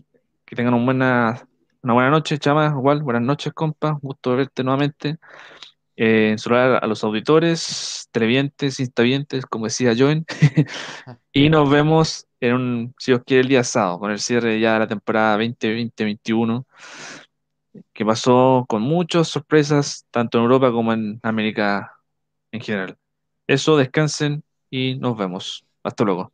Que tengan una buena, una buena noche, chamas, igual, buenas noches, compa, gusto verte nuevamente. Eh, saludar a los auditores, televidentes, instavientes, como decía Joen, y nos vemos en un, si os quiere, el día sábado, con el cierre ya de la temporada 2020-2021, que pasó con muchas sorpresas, tanto en Europa como en América en general. Eso, descansen y nos vemos. Hasta luego.